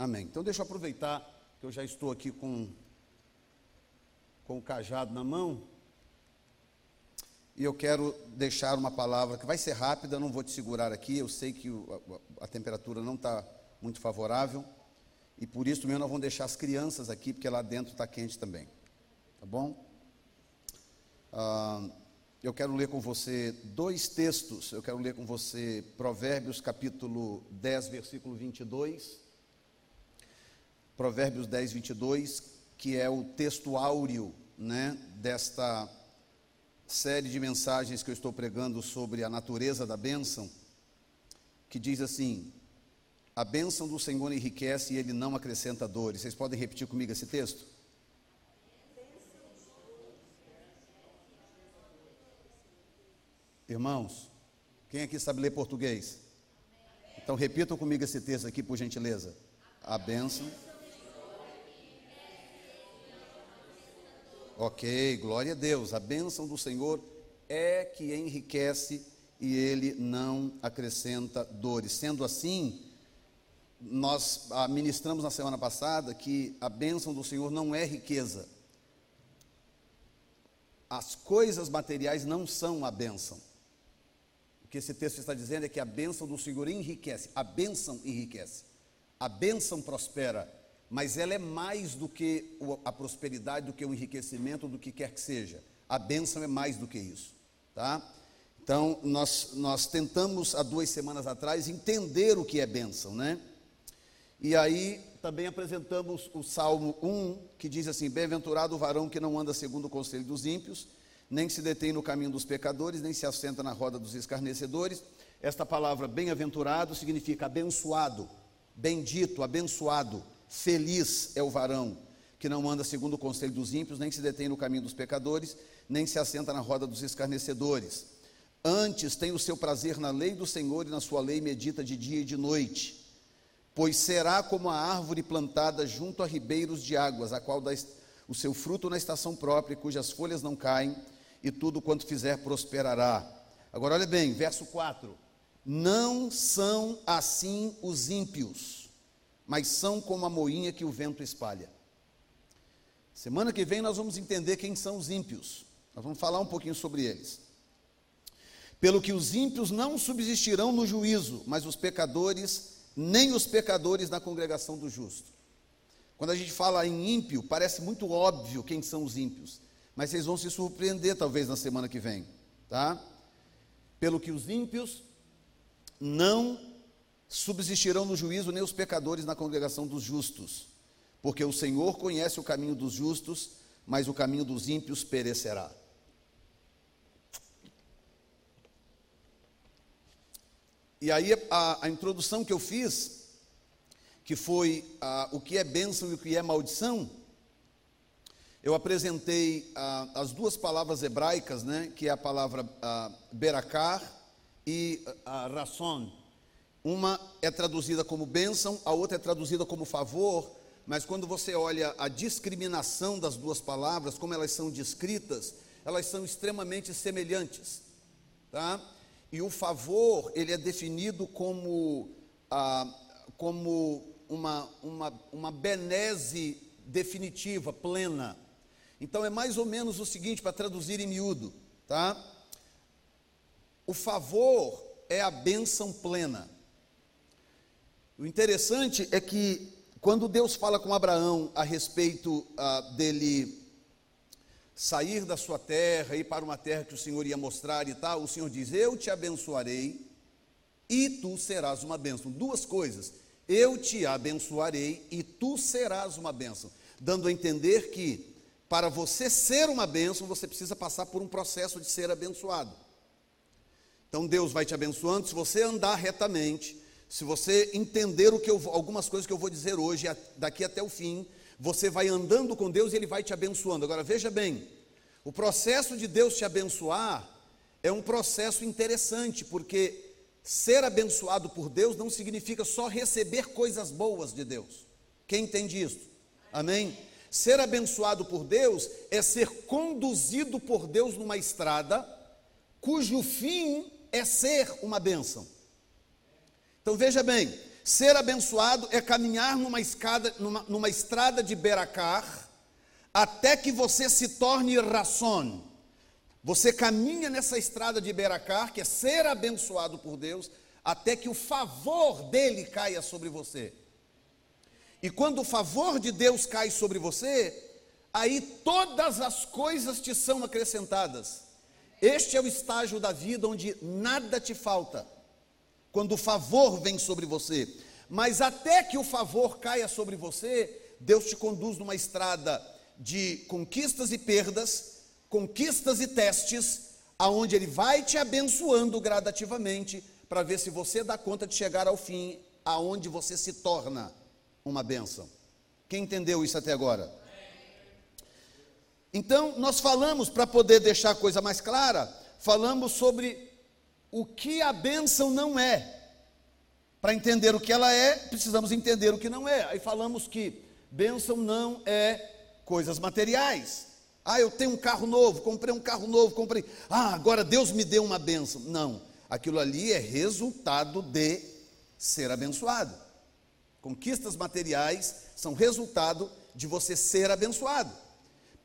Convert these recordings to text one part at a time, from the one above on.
Amém. Então deixa eu aproveitar que eu já estou aqui com, com o cajado na mão. E eu quero deixar uma palavra que vai ser rápida, não vou te segurar aqui. Eu sei que a, a, temperatura não está muito favorável. E por isso mesmo nós vamos deixar as crianças aqui, porque lá dentro está quente também. Tá bom? Ah, eu quero ler com você dois textos. Eu quero ler com você Provérbios capítulo 10, versículo 22 Provérbios 10, 22, que é o texto áureo né, desta série de mensagens que eu estou pregando sobre a natureza da bênção, que diz assim: A bênção do Senhor enriquece e ele não acrescenta dores. Vocês podem repetir comigo esse texto? Irmãos, quem aqui sabe ler português? Então repitam comigo esse texto aqui, por gentileza. A bênção Ok, glória a Deus. A bênção do Senhor é que enriquece e ele não acrescenta dores. Sendo assim, nós ministramos na semana passada que a bênção do Senhor não é riqueza. As coisas materiais não são a bênção. O que esse texto está dizendo é que a bênção do Senhor enriquece. A bênção enriquece. A bênção prospera mas ela é mais do que a prosperidade, do que o enriquecimento, do que quer que seja. A bênção é mais do que isso, tá? Então, nós, nós tentamos há duas semanas atrás entender o que é bênção, né? E aí também apresentamos o Salmo 1, que diz assim: Bem-aventurado o varão que não anda segundo o conselho dos ímpios, nem se detém no caminho dos pecadores, nem se assenta na roda dos escarnecedores. Esta palavra bem-aventurado significa abençoado, bendito, abençoado. Feliz é o varão que não anda segundo o conselho dos ímpios, nem se detém no caminho dos pecadores, nem se assenta na roda dos escarnecedores. Antes tem o seu prazer na lei do Senhor e na sua lei medita de dia e de noite. Pois será como a árvore plantada junto a ribeiros de águas, a qual dá o seu fruto na estação própria, cujas folhas não caem, e tudo quanto fizer prosperará. Agora olha bem, verso 4: Não são assim os ímpios mas são como a moinha que o vento espalha. Semana que vem nós vamos entender quem são os ímpios. Nós vamos falar um pouquinho sobre eles. Pelo que os ímpios não subsistirão no juízo, mas os pecadores, nem os pecadores na congregação do justo. Quando a gente fala em ímpio, parece muito óbvio quem são os ímpios, mas vocês vão se surpreender talvez na semana que vem, tá? Pelo que os ímpios não subsistirão no juízo nem os pecadores na congregação dos justos, porque o Senhor conhece o caminho dos justos, mas o caminho dos ímpios perecerá. E aí a, a introdução que eu fiz, que foi a, o que é bênção e o que é maldição, eu apresentei a, as duas palavras hebraicas, né, que é a palavra berakar e a, rasson, uma é traduzida como bênção, a outra é traduzida como favor, mas quando você olha a discriminação das duas palavras, como elas são descritas, elas são extremamente semelhantes, tá? E o favor, ele é definido como, ah, como uma, uma, uma benese definitiva, plena. Então é mais ou menos o seguinte, para traduzir em miúdo, tá? O favor é a bênção plena. O interessante é que quando Deus fala com Abraão a respeito ah, dele sair da sua terra, ir para uma terra que o Senhor ia mostrar e tal, o Senhor diz: Eu te abençoarei e tu serás uma bênção. Duas coisas. Eu te abençoarei e tu serás uma bênção. Dando a entender que para você ser uma bênção, você precisa passar por um processo de ser abençoado. Então Deus vai te abençoando, se você andar retamente, se você entender o que eu, algumas coisas que eu vou dizer hoje, daqui até o fim, você vai andando com Deus e Ele vai te abençoando. Agora veja bem, o processo de Deus te abençoar é um processo interessante, porque ser abençoado por Deus não significa só receber coisas boas de Deus. Quem entende isso? Amém? Ser abençoado por Deus é ser conduzido por Deus numa estrada cujo fim é ser uma bênção. Então veja bem, Ser abençoado é caminhar numa, escada, numa, numa estrada de Beracar até que você se torne rason. Você caminha nessa estrada de Beracar, que é ser abençoado por Deus, até que o favor dele caia sobre você. E quando o favor de Deus cai sobre você, aí todas as coisas te são acrescentadas. Este é o estágio da vida onde nada te falta, quando o favor vem sobre você. Mas até que o favor caia sobre você, Deus te conduz numa estrada de conquistas e perdas, conquistas e testes, aonde Ele vai te abençoando gradativamente, para ver se você dá conta de chegar ao fim, aonde você se torna uma bênção. Quem entendeu isso até agora? Então, nós falamos, para poder deixar a coisa mais clara, falamos sobre o que a bênção não é. Para entender o que ela é, precisamos entender o que não é. Aí falamos que bênção não é coisas materiais. Ah, eu tenho um carro novo, comprei um carro novo, comprei. Ah, agora Deus me deu uma bênção. Não, aquilo ali é resultado de ser abençoado. Conquistas materiais são resultado de você ser abençoado.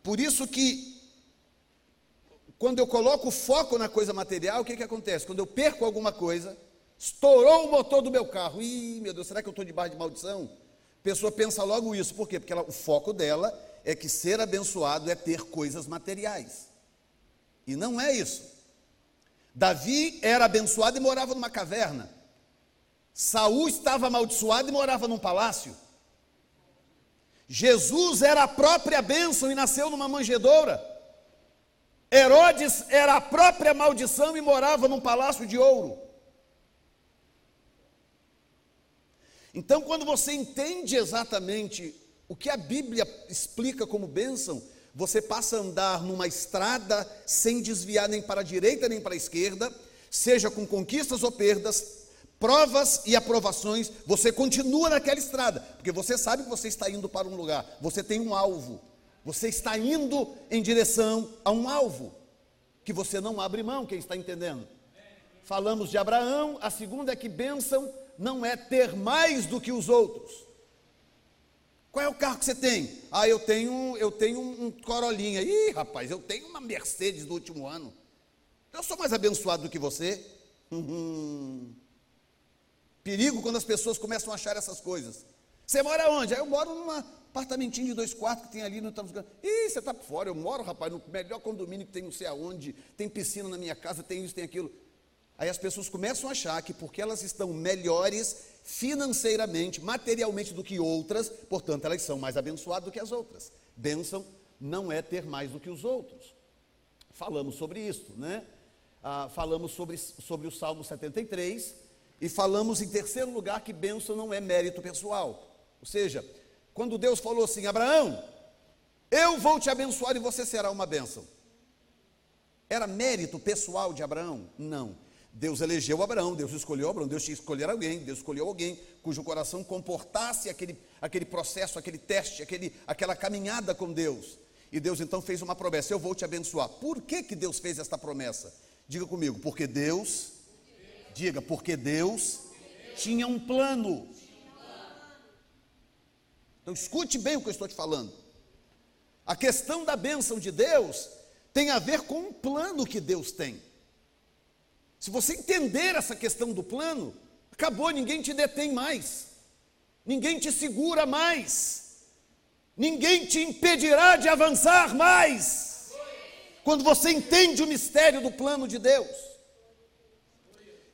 Por isso que, quando eu coloco o foco na coisa material, o que, que acontece? Quando eu perco alguma coisa, estourou o motor do meu carro, ih, meu Deus, será que eu estou debaixo de maldição? A pessoa pensa logo isso, por quê? Porque ela, o foco dela é que ser abençoado é ter coisas materiais. E não é isso. Davi era abençoado e morava numa caverna. Saul estava amaldiçoado e morava num palácio. Jesus era a própria bênção e nasceu numa manjedoura. Herodes era a própria maldição e morava num palácio de ouro. Então, quando você entende exatamente o que a Bíblia explica como bênção, você passa a andar numa estrada sem desviar nem para a direita nem para a esquerda, seja com conquistas ou perdas, provas e aprovações, você continua naquela estrada, porque você sabe que você está indo para um lugar, você tem um alvo, você está indo em direção a um alvo, que você não abre mão, quem está entendendo? Falamos de Abraão, a segunda é que bênção não é ter mais do que os outros. Qual é o carro que você tem? Ah, eu tenho, eu tenho um Corolinha. Ih, rapaz, eu tenho uma Mercedes do último ano. Eu sou mais abençoado do que você. Perigo quando as pessoas começam a achar essas coisas. Você mora onde? Aí eu moro num apartamentinho de dois quartos que tem ali no Ih, você está por fora. Eu moro, rapaz, no melhor condomínio que tem não sei aonde, tem piscina na minha casa, tem isso, tem aquilo. Aí as pessoas começam a achar que porque elas estão melhores financeiramente, materialmente do que outras, portanto elas são mais abençoadas do que as outras. Bênção não é ter mais do que os outros. Falamos sobre isso, né? Ah, falamos sobre, sobre o Salmo 73, e falamos em terceiro lugar que bênção não é mérito pessoal. Ou seja, quando Deus falou assim: Abraão, eu vou te abençoar e você será uma bênção. Era mérito pessoal de Abraão? Não. Deus elegeu Abraão, Deus escolheu Abraão, Deus tinha que escolher alguém, Deus escolheu alguém cujo coração comportasse aquele, aquele processo, aquele teste, aquele, aquela caminhada com Deus. E Deus então fez uma promessa: Eu vou te abençoar. Por que, que Deus fez esta promessa? Diga comigo, porque Deus Diga, porque Deus tinha um plano. Então escute bem o que eu estou te falando. A questão da bênção de Deus tem a ver com o plano que Deus tem. Se você entender essa questão do plano, acabou, ninguém te detém mais, ninguém te segura mais, ninguém te impedirá de avançar mais. Quando você entende o mistério do plano de Deus.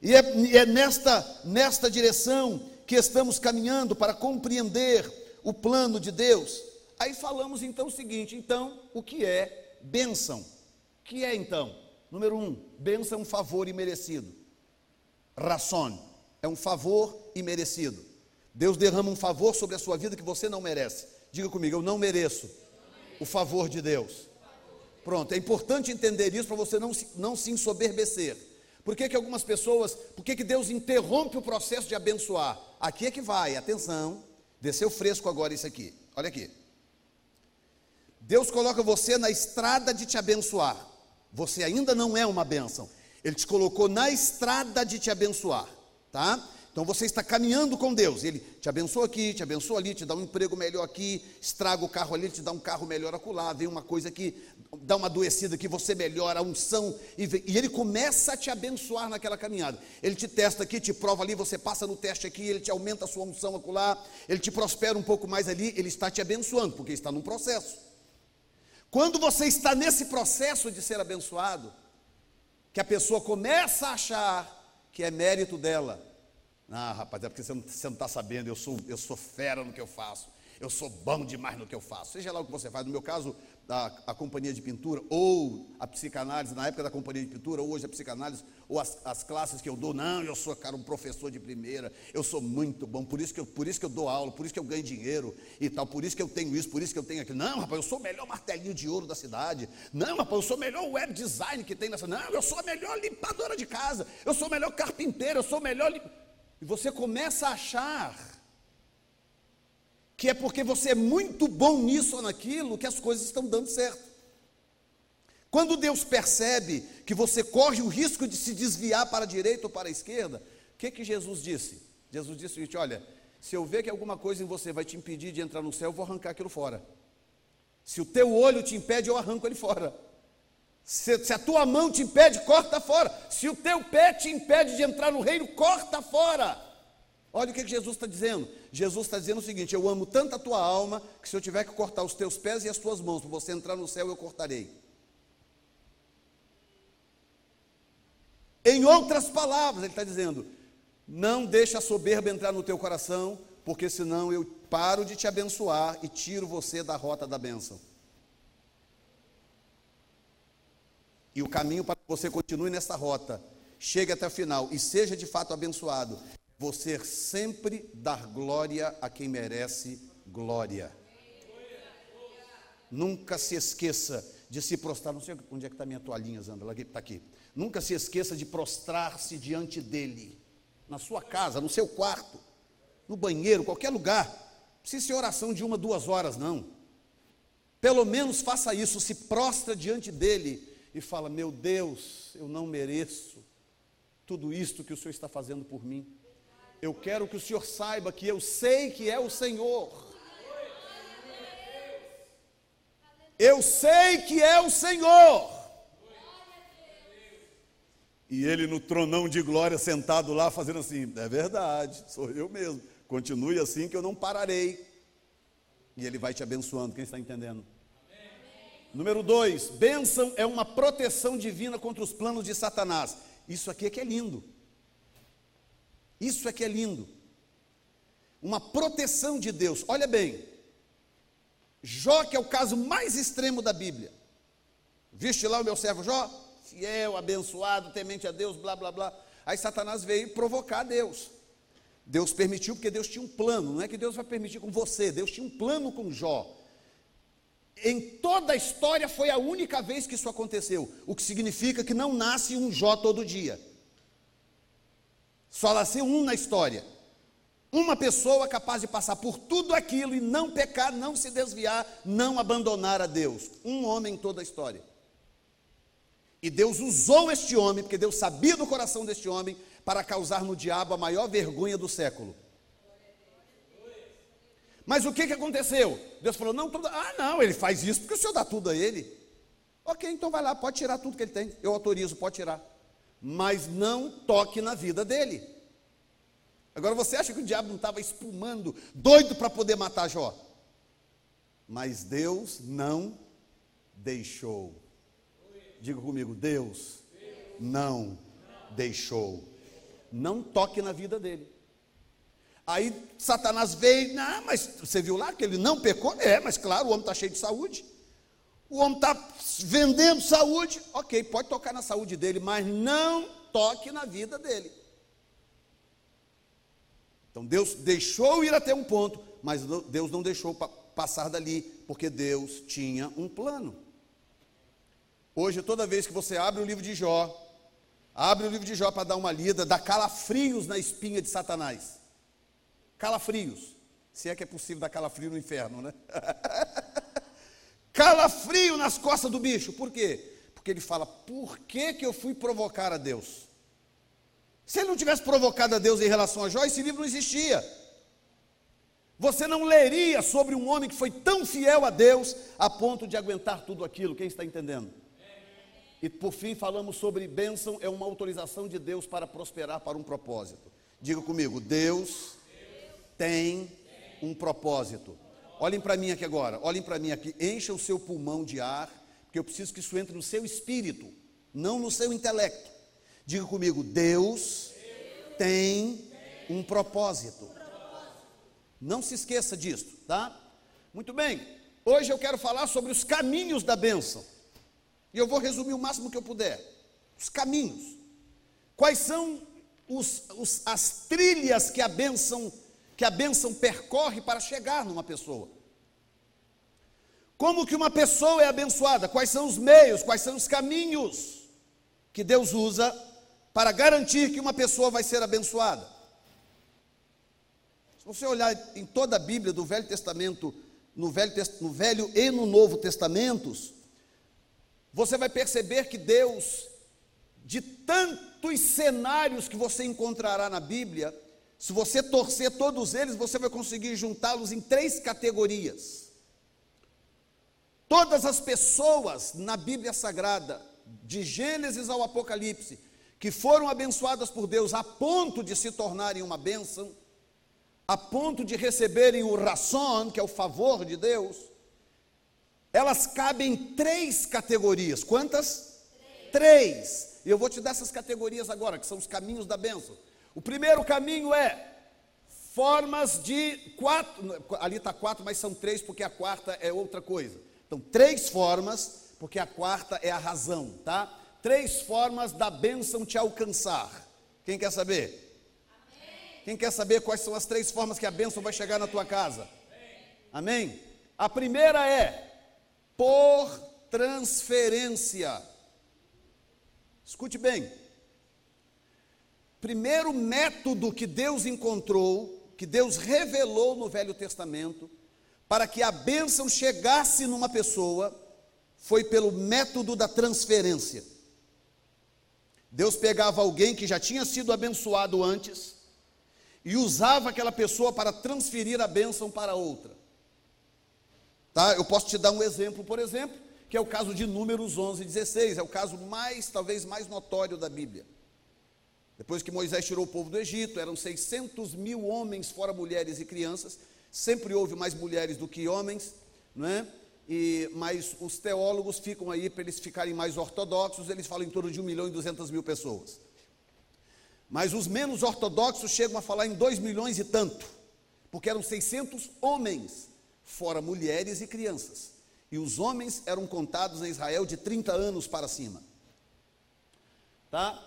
E é, é nesta, nesta direção que estamos caminhando para compreender o plano de Deus. Aí falamos então o seguinte: então, o que é bênção? O que é então? Número um, bênção é um favor imerecido. Ração é um favor imerecido. Deus derrama um favor sobre a sua vida que você não merece. Diga comigo, eu não mereço o favor de Deus. Pronto, é importante entender isso para você não se, não se ensoberbecer. Por que, que algumas pessoas, por que, que Deus interrompe o processo de abençoar? Aqui é que vai, atenção, desceu fresco agora isso aqui, olha aqui. Deus coloca você na estrada de te abençoar. Você ainda não é uma bênção. Ele te colocou na estrada de te abençoar, tá? Então você está caminhando com Deus. Ele te abençoa aqui, te abençoa ali, te dá um emprego melhor aqui, estraga o carro ali, te dá um carro melhor acolá, vem uma coisa aqui, dá uma adoecida que você melhora a unção e, e ele começa a te abençoar naquela caminhada. Ele te testa aqui, te prova ali, você passa no teste aqui, ele te aumenta a sua unção acolá, ele te prospera um pouco mais ali, ele está te abençoando, porque está num processo. Quando você está nesse processo de ser abençoado, que a pessoa começa a achar que é mérito dela, ah, rapaz, é porque você não está sabendo, eu sou, eu sou fera no que eu faço, eu sou bom demais no que eu faço. Seja lá o que você faz, no meu caso, a, a companhia de pintura, ou a psicanálise, na época da companhia de pintura, ou hoje a psicanálise, ou as, as classes que eu dou, não, eu sou, cara, um professor de primeira, eu sou muito bom, por isso, que eu, por isso que eu dou aula, por isso que eu ganho dinheiro e tal, por isso que eu tenho isso, por isso que eu tenho aquilo. Não, rapaz, eu sou o melhor martelinho de ouro da cidade. Não, rapaz, eu sou o melhor web design que tem nessa. Não, eu sou a melhor limpadora de casa, eu sou o melhor carpinteiro, eu sou o melhor. E você começa a achar que é porque você é muito bom nisso ou naquilo que as coisas estão dando certo. Quando Deus percebe que você corre o risco de se desviar para a direita ou para a esquerda, o que, que Jesus disse? Jesus disse o seguinte: olha, se eu ver que alguma coisa em você vai te impedir de entrar no céu, eu vou arrancar aquilo fora. Se o teu olho te impede, eu arranco ele fora. Se, se, a tua mão te impede, corta fora. Se o teu pé te impede de entrar no reino, corta fora. Olha o que, Jesus está dizendo. Jesus está dizendo o seguinte: Eu amo tanto a tua alma, que se eu tiver que cortar os teus pés e as tuas mãos para você entrar no céu, eu cortarei. Em outras palavras, ele está dizendo: Não deixa a soberba entrar no teu coração, porque senão eu paro de te abençoar e tiro você da rota da bênção. E o caminho para que você continue nessa rota, chegue até o final e seja de fato abençoado, você sempre dar glória a quem merece glória. Nunca se esqueça de se prostrar. Não sei onde é que está minha toalhinha, Zandra. Está aqui. Nunca se esqueça de prostrar-se diante dele. Na sua casa, no seu quarto, no banheiro, qualquer lugar. Não precisa ser oração de uma, duas horas, não. Pelo menos faça isso, se prostra diante dele e fala: Meu Deus, eu não mereço tudo isto que o Senhor está fazendo por mim. Eu quero que o Senhor saiba que eu sei que é o Senhor. Eu sei que é o Senhor. E ele no tronão de glória sentado lá fazendo assim: É verdade, sou eu mesmo. Continue assim que eu não pararei. E ele vai te abençoando. Quem está entendendo? Número dois, bênção é uma proteção divina contra os planos de Satanás. Isso aqui é que é lindo. Isso é que é lindo. Uma proteção de Deus. Olha bem, Jó, que é o caso mais extremo da Bíblia. Viste lá o meu servo Jó? Fiel, abençoado, temente a Deus, blá, blá, blá. Aí Satanás veio provocar Deus. Deus permitiu porque Deus tinha um plano. Não é que Deus vai permitir com você, Deus tinha um plano com Jó. Em toda a história foi a única vez que isso aconteceu, o que significa que não nasce um Jó todo dia. Só nasceu um na história. Uma pessoa capaz de passar por tudo aquilo e não pecar, não se desviar, não abandonar a Deus. Um homem em toda a história. E Deus usou este homem, porque Deus sabia do coração deste homem, para causar no diabo a maior vergonha do século. Mas o que, que aconteceu? Deus falou: não, tudo, ah, não, ele faz isso porque o senhor dá tudo a ele. Ok, então vai lá, pode tirar tudo que ele tem. Eu autorizo, pode tirar. Mas não toque na vida dele. Agora você acha que o diabo não estava espumando, doido para poder matar Jó? Mas Deus não deixou. Diga comigo, Deus não deixou. Não toque na vida dele. Aí Satanás veio, não, mas você viu lá que ele não pecou? É, mas claro, o homem está cheio de saúde. O homem está vendendo saúde, ok, pode tocar na saúde dele, mas não toque na vida dele. Então Deus deixou ir até um ponto, mas Deus não deixou passar dali, porque Deus tinha um plano. Hoje, toda vez que você abre o livro de Jó, abre o livro de Jó para dar uma lida, dá calafrios na espinha de Satanás calafrios. Se é que é possível dar calafrio no inferno, né? calafrio nas costas do bicho. Por quê? Porque ele fala: por que, que eu fui provocar a Deus? Se ele não tivesse provocado a Deus em relação a Jó, esse livro não existia. Você não leria sobre um homem que foi tão fiel a Deus a ponto de aguentar tudo aquilo. Quem está entendendo? E por fim, falamos sobre bênção, é uma autorização de Deus para prosperar para um propósito. Diga comigo, Deus tem um propósito. Olhem para mim aqui agora, olhem para mim aqui, encha o seu pulmão de ar, porque eu preciso que isso entre no seu espírito, não no seu intelecto. Diga comigo, Deus tem um propósito. Não se esqueça disso, tá? Muito bem, hoje eu quero falar sobre os caminhos da bênção. E eu vou resumir o máximo que eu puder. Os caminhos. Quais são os, os, as trilhas que a bênção que a bênção percorre para chegar numa pessoa? Como que uma pessoa é abençoada? Quais são os meios, quais são os caminhos que Deus usa para garantir que uma pessoa vai ser abençoada? Se você olhar em toda a Bíblia, do Velho Testamento, no Velho, no Velho e no Novo Testamentos, você vai perceber que Deus, de tantos cenários que você encontrará na Bíblia, se você torcer todos eles, você vai conseguir juntá-los em três categorias. Todas as pessoas na Bíblia Sagrada, de Gênesis ao Apocalipse, que foram abençoadas por Deus a ponto de se tornarem uma bênção, a ponto de receberem o ração, que é o favor de Deus, elas cabem em três categorias. Quantas? Três. três. E eu vou te dar essas categorias agora, que são os caminhos da bênção. O primeiro caminho é formas de quatro, ali está quatro, mas são três, porque a quarta é outra coisa. Então, três formas, porque a quarta é a razão, tá? Três formas da bênção te alcançar. Quem quer saber? Amém. Quem quer saber quais são as três formas que a bênção vai chegar na tua casa? Amém? Amém? A primeira é por transferência. Escute bem. Primeiro método que Deus encontrou, que Deus revelou no Velho Testamento, para que a bênção chegasse numa pessoa, foi pelo método da transferência. Deus pegava alguém que já tinha sido abençoado antes e usava aquela pessoa para transferir a bênção para outra. Tá? Eu posso te dar um exemplo, por exemplo, que é o caso de Números 11 e 16, é o caso mais, talvez mais notório da Bíblia. Depois que Moisés tirou o povo do Egito, eram 600 mil homens, fora mulheres e crianças, sempre houve mais mulheres do que homens, não é? E, mas os teólogos ficam aí, para eles ficarem mais ortodoxos, eles falam em torno de 1 milhão e 200 mil pessoas. Mas os menos ortodoxos chegam a falar em 2 milhões e tanto, porque eram 600 homens fora mulheres e crianças. E os homens eram contados em Israel de 30 anos para cima. Tá?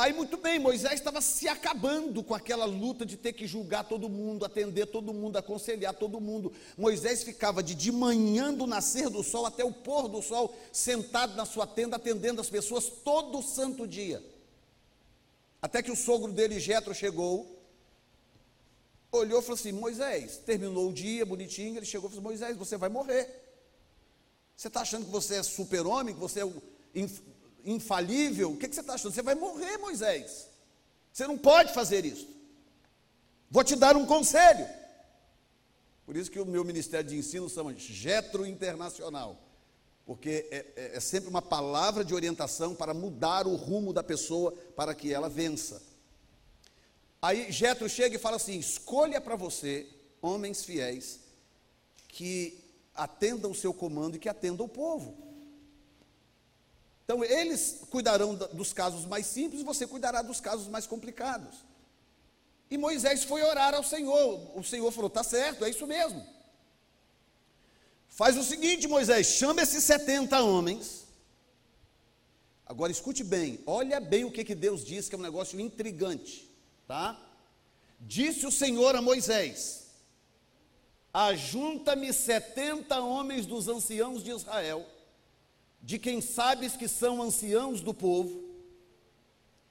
Aí, muito bem, Moisés estava se acabando com aquela luta de ter que julgar todo mundo, atender todo mundo, aconselhar todo mundo. Moisés ficava de, de manhã do nascer do sol até o pôr do sol, sentado na sua tenda, atendendo as pessoas todo o santo dia. Até que o sogro dele, Jetro, chegou olhou e falou assim: Moisés, terminou o dia bonitinho. Ele chegou e falou: Moisés, você vai morrer. Você está achando que você é super-homem, que você é infalível? O que, que você está achando? Você vai morrer, Moisés. Você não pode fazer isso. Vou te dar um conselho. Por isso que o meu ministério de ensino chama Getro Internacional. Porque é, é, é sempre uma palavra de orientação para mudar o rumo da pessoa para que ela vença. Aí Jetro chega e fala assim: escolha para você homens fiéis que atendam o seu comando e que atendam o povo. Então eles cuidarão dos casos mais simples, você cuidará dos casos mais complicados. E Moisés foi orar ao Senhor. O Senhor falou: tá certo, é isso mesmo. Faz o seguinte, Moisés, chama esses 70 homens. Agora escute bem, olha bem o que, que Deus diz, que é um negócio intrigante tá? Disse o Senhor a Moisés: Ajunta-me setenta homens dos anciãos de Israel, de quem sabes que são anciãos do povo,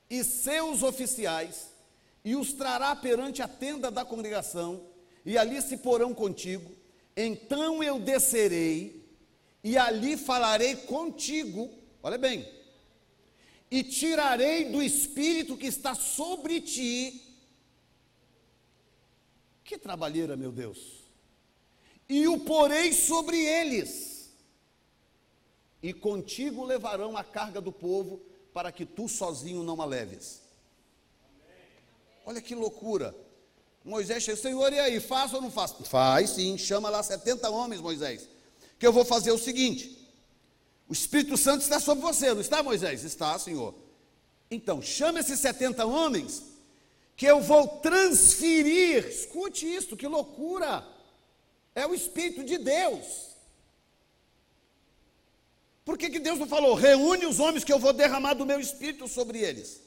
e seus oficiais, e os trará perante a tenda da congregação, e ali se porão contigo. Então eu descerei, e ali falarei contigo, olha bem, e tirarei do espírito que está sobre ti. Que trabalheira, meu Deus! E o porei sobre eles, e contigo levarão a carga do povo, para que tu sozinho não a leves. Olha que loucura! Moisés chega, Senhor, e aí, faz ou não faz? Faz sim, chama lá 70 homens, Moisés. Que eu vou fazer o seguinte: o Espírito Santo está sobre você, não está, Moisés? Está, Senhor. Então, chama esses 70 homens, que eu vou transferir. Escute isso, que loucura! É o Espírito de Deus. Por que, que Deus não falou, reúne os homens que eu vou derramar do meu Espírito sobre eles?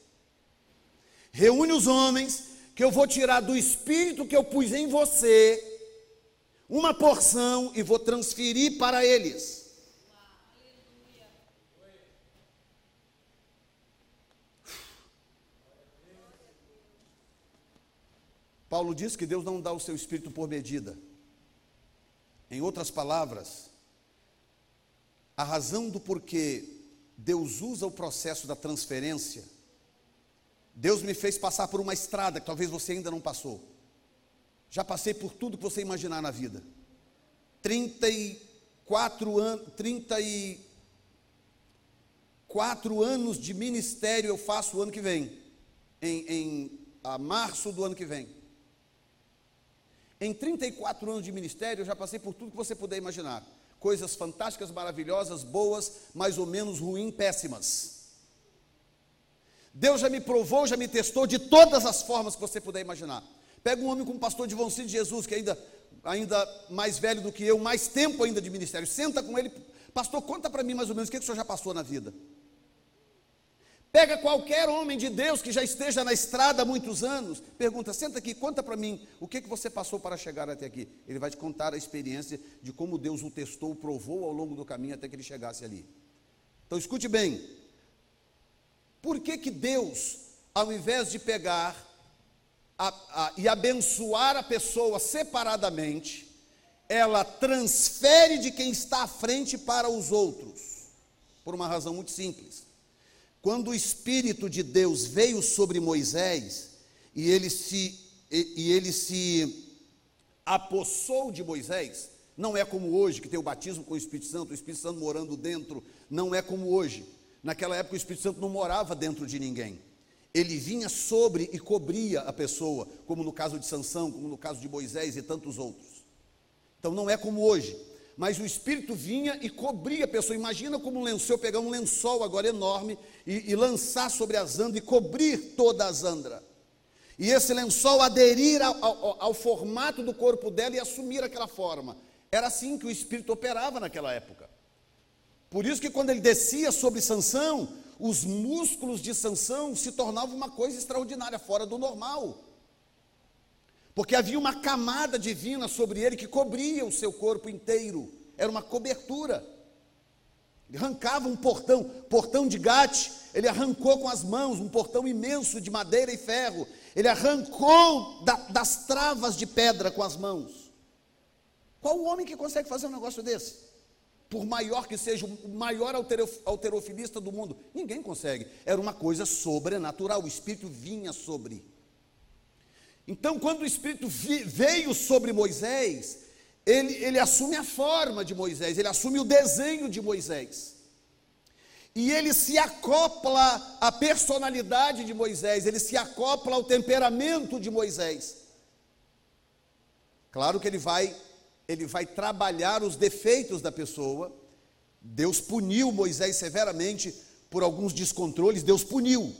Reúne os homens que eu vou tirar do Espírito que eu pus em você, uma porção e vou transferir para eles. Paulo diz que Deus não dá o seu espírito por medida. Em outras palavras, a razão do porquê Deus usa o processo da transferência, Deus me fez passar por uma estrada que talvez você ainda não passou. Já passei por tudo que você imaginar na vida. 34 anos, 34 anos de ministério eu faço o ano que vem, em, em março do ano que vem. Em 34 anos de ministério, eu já passei por tudo que você puder imaginar. Coisas fantásticas, maravilhosas, boas, mais ou menos ruins, péssimas. Deus já me provou, já me testou de todas as formas que você puder imaginar. Pega um homem como pastor de Cid de Jesus, que ainda, ainda mais velho do que eu, mais tempo ainda de ministério. Senta com ele, pastor, conta para mim mais ou menos o que, que o senhor já passou na vida. Pega qualquer homem de Deus que já esteja na estrada há muitos anos, pergunta, senta aqui, conta para mim, o que, que você passou para chegar até aqui? Ele vai te contar a experiência de como Deus o testou, provou ao longo do caminho até que ele chegasse ali. Então escute bem, por que que Deus, ao invés de pegar a, a, e abençoar a pessoa separadamente, ela transfere de quem está à frente para os outros? Por uma razão muito simples. Quando o Espírito de Deus veio sobre Moisés e ele se, e, e ele se apossou de Moisés, não é como hoje, que tem o batismo com o Espírito Santo, o Espírito Santo morando dentro, não é como hoje. Naquela época o Espírito Santo não morava dentro de ninguém. Ele vinha sobre e cobria a pessoa, como no caso de Sansão, como no caso de Moisés e tantos outros. Então não é como hoje mas o Espírito vinha e cobria a pessoa. Imagina como um lençol, pegar um lençol agora enorme e, e lançar sobre a zandra e cobrir toda a zandra. E esse lençol aderir ao, ao, ao formato do corpo dela e assumir aquela forma. Era assim que o Espírito operava naquela época. Por isso que quando ele descia sobre Sansão, os músculos de Sansão se tornavam uma coisa extraordinária, fora do normal porque havia uma camada divina sobre ele que cobria o seu corpo inteiro, era uma cobertura. Ele arrancava um portão, portão de gate, ele arrancou com as mãos, um portão imenso de madeira e ferro, ele arrancou da, das travas de pedra com as mãos. Qual o homem que consegue fazer um negócio desse? Por maior que seja o maior alterofilista do mundo, ninguém consegue. Era uma coisa sobrenatural, o Espírito vinha sobre. Então, quando o Espírito veio sobre Moisés, ele, ele assume a forma de Moisés, ele assume o desenho de Moisés. E ele se acopla à personalidade de Moisés, ele se acopla ao temperamento de Moisés. Claro que ele vai, ele vai trabalhar os defeitos da pessoa. Deus puniu Moisés severamente por alguns descontroles, Deus puniu.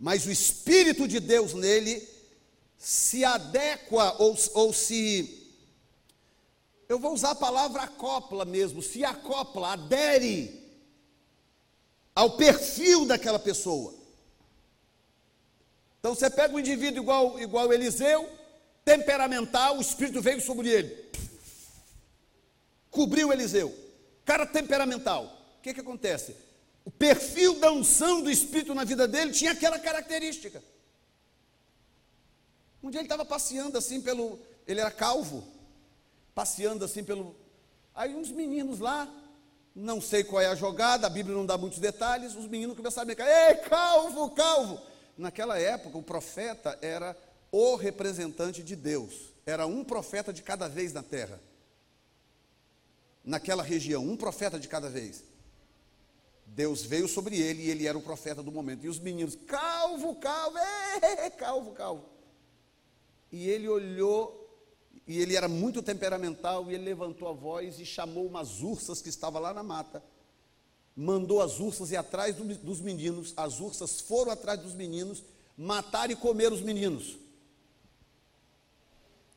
Mas o Espírito de Deus nele se adequa ou, ou se. Eu vou usar a palavra acopla mesmo, se acopla, adere ao perfil daquela pessoa. Então você pega um indivíduo igual, igual Eliseu, temperamental, o Espírito veio sobre ele, cobriu Eliseu, cara temperamental. O que, que acontece? O perfil da unção do Espírito na vida dele tinha aquela característica. Um dia ele estava passeando assim pelo. Ele era calvo, passeando assim pelo. Aí uns meninos lá Não sei qual é a jogada, a Bíblia não dá muitos detalhes. Os meninos começaram a brincar: Ei, calvo, calvo! Naquela época, o profeta era o representante de Deus, era um profeta de cada vez na terra. Naquela região, um profeta de cada vez. Deus veio sobre ele e ele era o profeta do momento. E os meninos, calvo, calvo, ei, calvo, calvo. E ele olhou e ele era muito temperamental, e ele levantou a voz e chamou umas ursas que estavam lá na mata. Mandou as ursas ir atrás do, dos meninos. As ursas foram atrás dos meninos, mataram e comeram os meninos.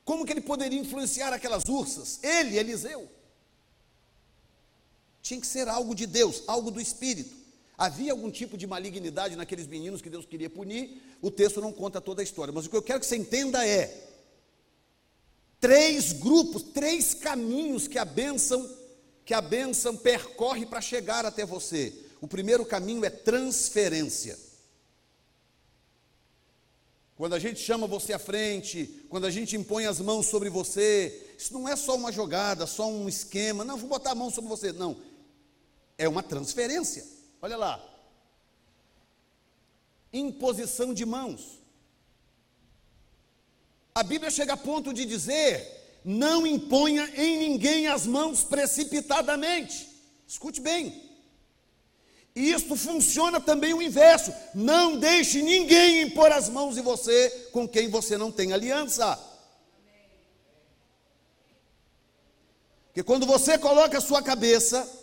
Como que ele poderia influenciar aquelas ursas? Ele, Eliseu. Tinha que ser algo de Deus, algo do Espírito. Havia algum tipo de malignidade naqueles meninos que Deus queria punir. O texto não conta toda a história, mas o que eu quero que você entenda é: três grupos, três caminhos que a bênção, que a bênção percorre para chegar até você. O primeiro caminho é transferência. Quando a gente chama você à frente, quando a gente impõe as mãos sobre você, isso não é só uma jogada, só um esquema, não, vou botar a mão sobre você, não. É uma transferência. Olha lá. Imposição de mãos. A Bíblia chega a ponto de dizer: não imponha em ninguém as mãos precipitadamente. Escute bem. Isto funciona também o inverso. Não deixe ninguém impor as mãos em você com quem você não tem aliança. Porque quando você coloca a sua cabeça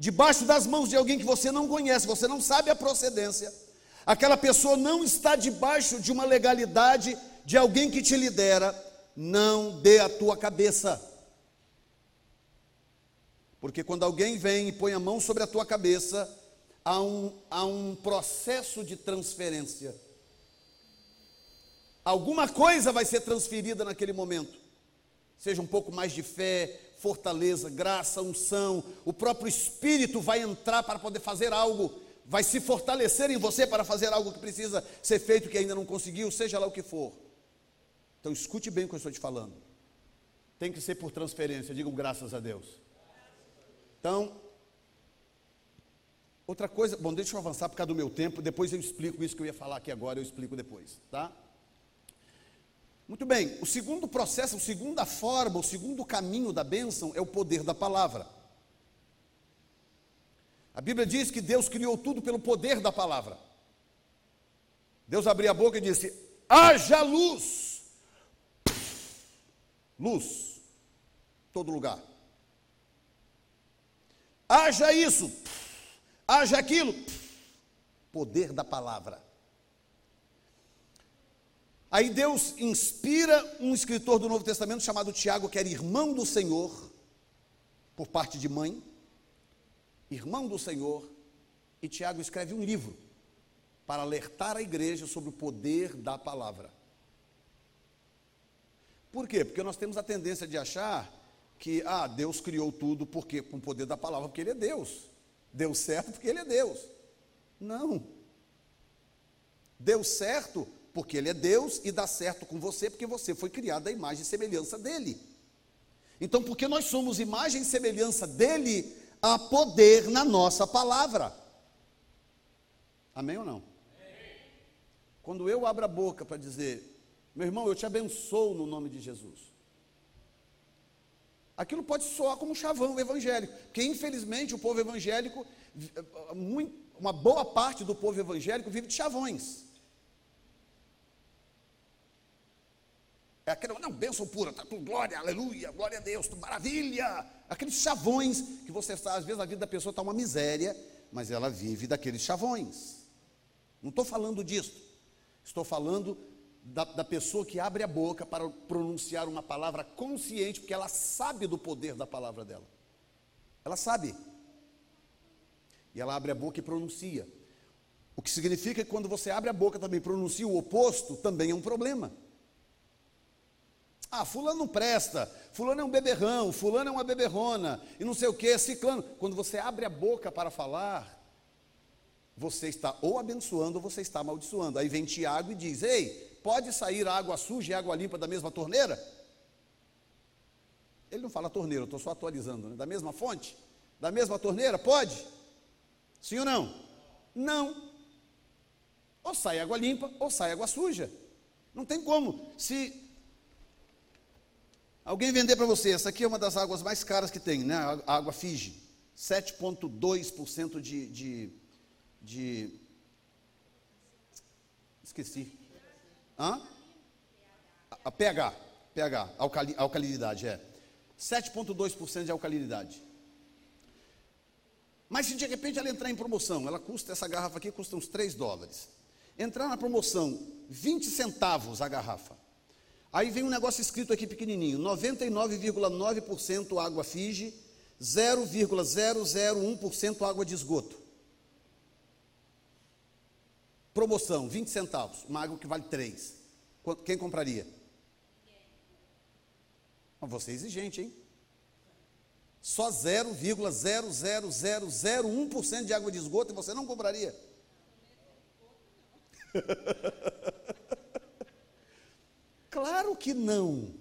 debaixo das mãos de alguém que você não conhece, você não sabe a procedência, aquela pessoa não está debaixo de uma legalidade de alguém que te lidera, não dê a tua cabeça. Porque quando alguém vem e põe a mão sobre a tua cabeça, há um, há um processo de transferência. Alguma coisa vai ser transferida naquele momento. Seja um pouco mais de fé, fortaleza, graça, unção. O próprio Espírito vai entrar para poder fazer algo, vai se fortalecer em você para fazer algo que precisa ser feito que ainda não conseguiu, seja lá o que for. Então escute bem o que eu estou te falando. Tem que ser por transferência, digam graças a Deus. Então, outra coisa, bom, deixa eu avançar por causa do meu tempo, depois eu explico isso que eu ia falar aqui agora, eu explico depois, tá? Muito bem, o segundo processo, a segunda forma, o segundo caminho da bênção é o poder da palavra. A Bíblia diz que Deus criou tudo pelo poder da palavra. Deus abriu a boca e disse: haja luz luz, todo lugar. Haja isso, haja aquilo, poder da palavra. Aí Deus inspira um escritor do Novo Testamento chamado Tiago, que era irmão do Senhor, por parte de mãe, irmão do Senhor, e Tiago escreve um livro para alertar a igreja sobre o poder da palavra. Por quê? Porque nós temos a tendência de achar que, ah, Deus criou tudo porque com o poder da palavra, porque Ele é Deus. Deu certo porque Ele é Deus. Não. Deu certo porque Ele é Deus e dá certo com você porque você foi criado à imagem e semelhança dEle. Então, porque nós somos imagem e semelhança dEle, há poder na nossa palavra. Amém ou não? Quando eu abro a boca para dizer, meu irmão, eu te abençoo no nome de Jesus. Aquilo pode soar como um chavão evangélico, porque infelizmente o povo evangélico, uma boa parte do povo evangélico vive de chavões. É aquele, não, bênção pura, tá tudo glória, aleluia, glória a Deus, tudo maravilha. Aqueles chavões que você está, às vezes a vida da pessoa está uma miséria, mas ela vive daqueles chavões. Não estou falando disso. Estou falando da, da, pessoa que abre a boca para pronunciar uma palavra consciente, porque ela sabe do poder da palavra dela. Ela sabe. E ela abre a boca e pronuncia. O que significa que quando você abre a boca também pronuncia o oposto, também é um problema. Ah, fulano não presta, fulano é um beberrão, fulano é uma beberrona, e não sei o que, ciclano. Quando você abre a boca para falar, você está ou abençoando ou você está amaldiçoando. Aí vem Tiago e diz: Ei, pode sair água suja e água limpa da mesma torneira? Ele não fala torneira, eu estou só atualizando, né? da mesma fonte? Da mesma torneira? Pode? Sim ou não? Não. Ou sai água limpa ou sai água suja. Não tem como. Se alguém vender para você, essa aqui é uma das águas mais caras que tem, né? A água Fiji. 7,2% de, de, de. Esqueci. Hã? A, pH. pH, alcali, alcalinidade, é. 7,2% de alcalinidade. Mas se de repente ela entrar em promoção, ela custa, essa garrafa aqui custa uns 3 dólares. Entrar na promoção, 20 centavos a garrafa. Aí vem um negócio escrito aqui pequenininho: 99,9% água Fiji, 0,001% água de esgoto. Promoção, 20 centavos, uma água que vale 3. Quem compraria? Você é exigente, hein? Só 0,00001% de água de esgoto e você não compraria? claro que não.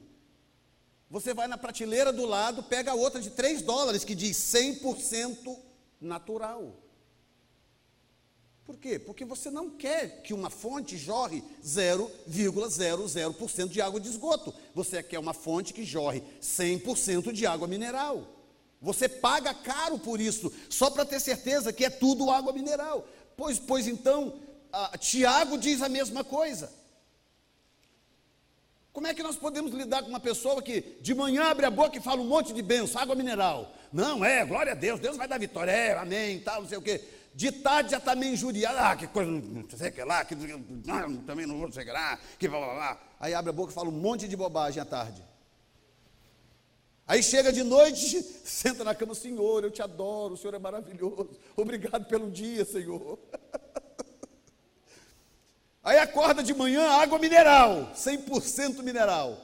Você vai na prateleira do lado, pega outra de 3 dólares que diz 100% natural. Por quê? Porque você não quer que uma fonte jorre 0,00% de água de esgoto. Você quer uma fonte que jorre 100% de água mineral. Você paga caro por isso, só para ter certeza que é tudo água mineral. Pois, pois então, Tiago diz a mesma coisa. Como é que nós podemos lidar com uma pessoa que de manhã abre a boca e fala um monte de bênção, água mineral? Não, é, glória a Deus, Deus vai dar vitória, é, amém, tal, não sei o quê. De tarde já está meio injuriado, ah, que coisa, não sei o que lá, que não, também não vou chegar lá, que blá blá blá. Aí abre a boca e fala um monte de bobagem à tarde. Aí chega de noite, senta na cama, Senhor, eu te adoro, o Senhor é maravilhoso, obrigado pelo dia, Senhor. Aí acorda de manhã, água mineral, 100% mineral.